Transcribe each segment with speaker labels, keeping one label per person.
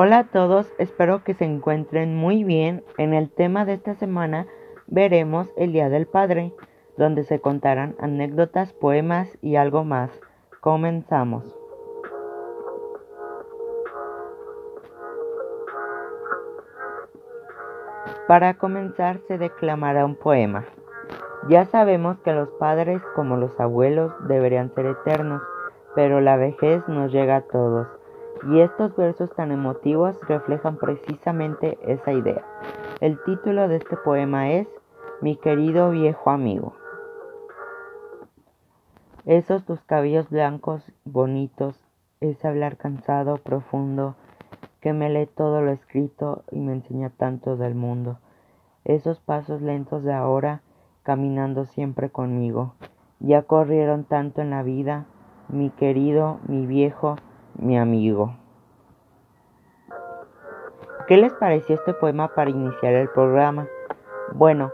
Speaker 1: Hola a todos, espero que se encuentren muy bien. En el tema de esta semana veremos el Día del Padre, donde se contarán anécdotas, poemas y algo más. Comenzamos. Para comenzar se declamará un poema. Ya sabemos que los padres, como los abuelos, deberían ser eternos, pero la vejez nos llega a todos y estos versos tan emotivos reflejan precisamente esa idea. El título de este poema es Mi querido viejo amigo. Esos tus cabellos blancos, bonitos, ese hablar cansado, profundo, que me lee todo lo escrito y me enseña tanto del mundo. Esos pasos lentos de ahora, caminando siempre conmigo. Ya corrieron tanto en la vida, mi querido, mi viejo, mi amigo. ¿Qué les pareció este poema para iniciar el programa? Bueno,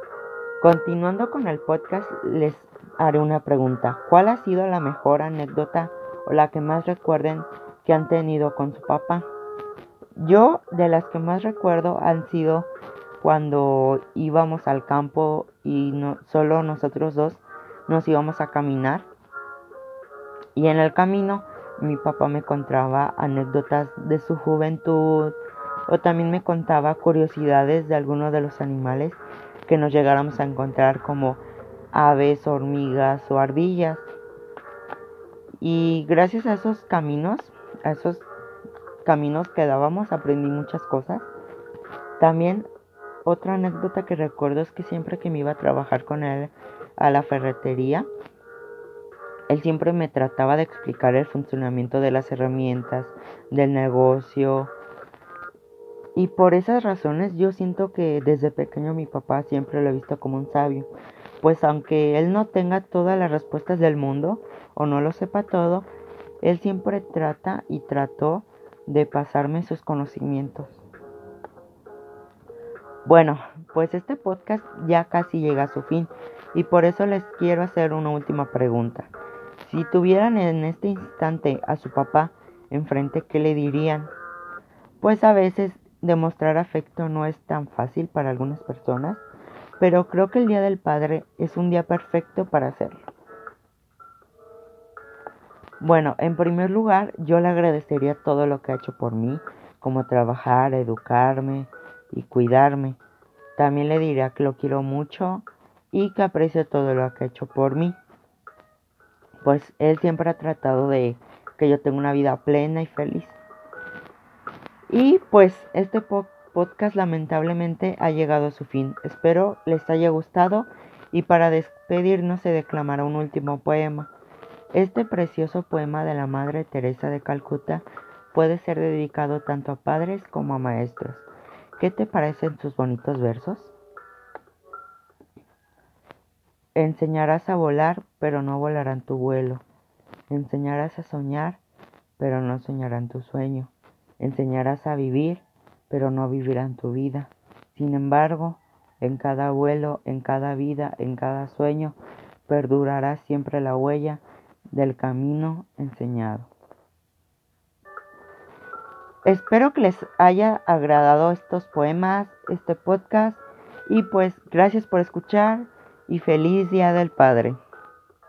Speaker 1: continuando con el podcast, les haré una pregunta. ¿Cuál ha sido la mejor anécdota o la que más recuerden que han tenido con su papá? Yo, de las que más recuerdo, han sido cuando íbamos al campo y no, solo nosotros dos nos íbamos a caminar. Y en el camino mi papá me contaba anécdotas de su juventud o también me contaba curiosidades de algunos de los animales que nos llegáramos a encontrar como aves, hormigas o ardillas. Y gracias a esos caminos, a esos caminos que dábamos, aprendí muchas cosas. También otra anécdota que recuerdo es que siempre que me iba a trabajar con él a la ferretería, él siempre me trataba de explicar el funcionamiento de las herramientas, del negocio. Y por esas razones yo siento que desde pequeño mi papá siempre lo he visto como un sabio. Pues aunque él no tenga todas las respuestas del mundo o no lo sepa todo, él siempre trata y trató de pasarme sus conocimientos. Bueno, pues este podcast ya casi llega a su fin y por eso les quiero hacer una última pregunta. Si tuvieran en este instante a su papá enfrente, ¿qué le dirían? Pues a veces demostrar afecto no es tan fácil para algunas personas, pero creo que el Día del Padre es un día perfecto para hacerlo. Bueno, en primer lugar, yo le agradecería todo lo que ha hecho por mí, como trabajar, educarme y cuidarme. También le diría que lo quiero mucho y que aprecio todo lo que ha hecho por mí pues él siempre ha tratado de que yo tenga una vida plena y feliz. Y pues este podcast lamentablemente ha llegado a su fin. Espero les haya gustado y para despedirnos se declamará un último poema. Este precioso poema de la Madre Teresa de Calcuta puede ser dedicado tanto a padres como a maestros. ¿Qué te parecen sus bonitos versos? Enseñarás a volar, pero no volarán tu vuelo. Enseñarás a soñar, pero no soñarán tu sueño. Enseñarás a vivir, pero no vivirán tu vida. Sin embargo, en cada vuelo, en cada vida, en cada sueño, perdurará siempre la huella del camino enseñado. Espero que les haya agradado estos poemas, este podcast y pues gracias por escuchar y feliz Día del Padre.